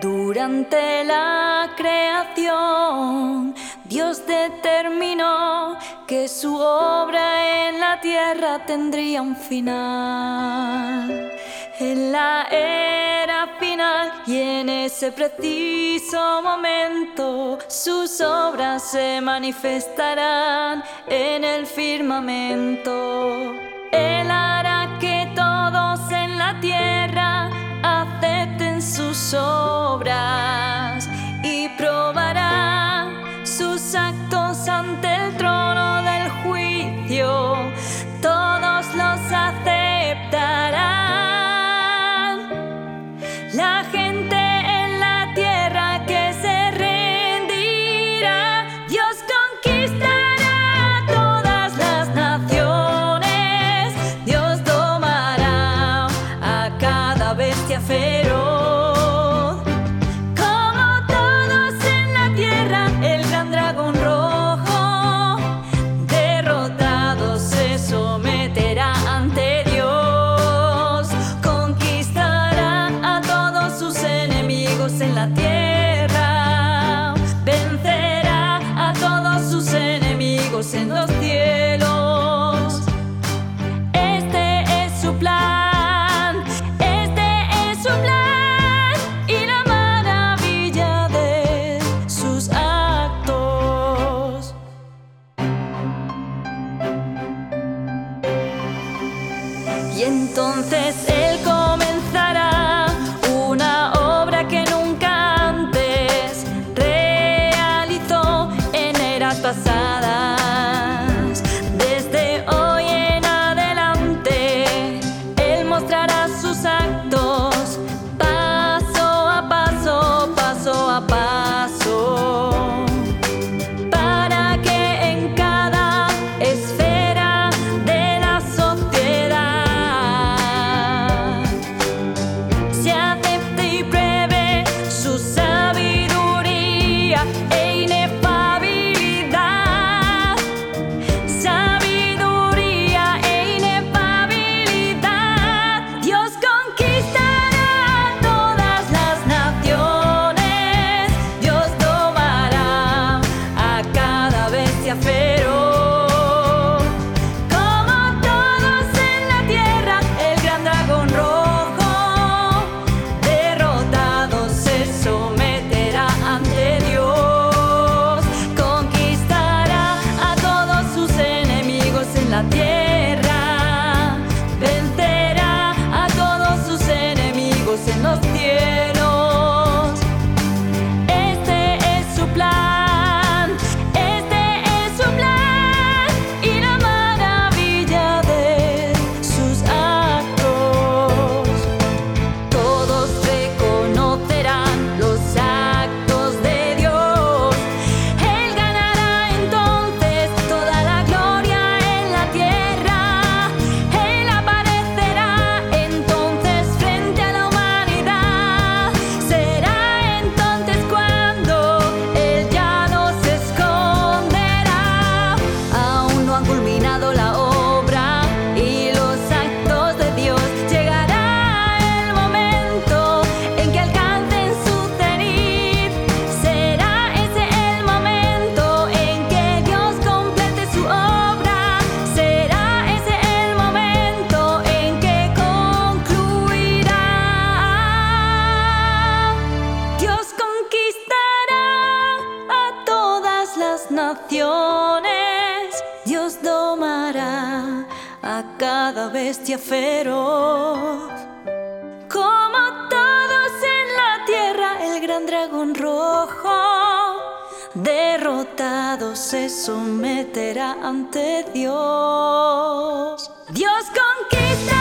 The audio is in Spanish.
Durante la creación, Dios determinó que su obra en la tierra tendría un final. En la era final y en ese preciso momento, sus obras se manifestarán en el firmamento. feroz. Como todos en la tierra, el gran dragón rojo, derrotado se someterá ante Dios. Conquistará a todos sus enemigos en la tierra, vencerá a todos sus enemigos en los Y entonces él comenzará una obra que nunca antes realizó en eras pasadas. naciones, Dios domará a cada bestia feroz. Como todos en la tierra, el gran dragón rojo, derrotado se someterá ante Dios. Dios conquista.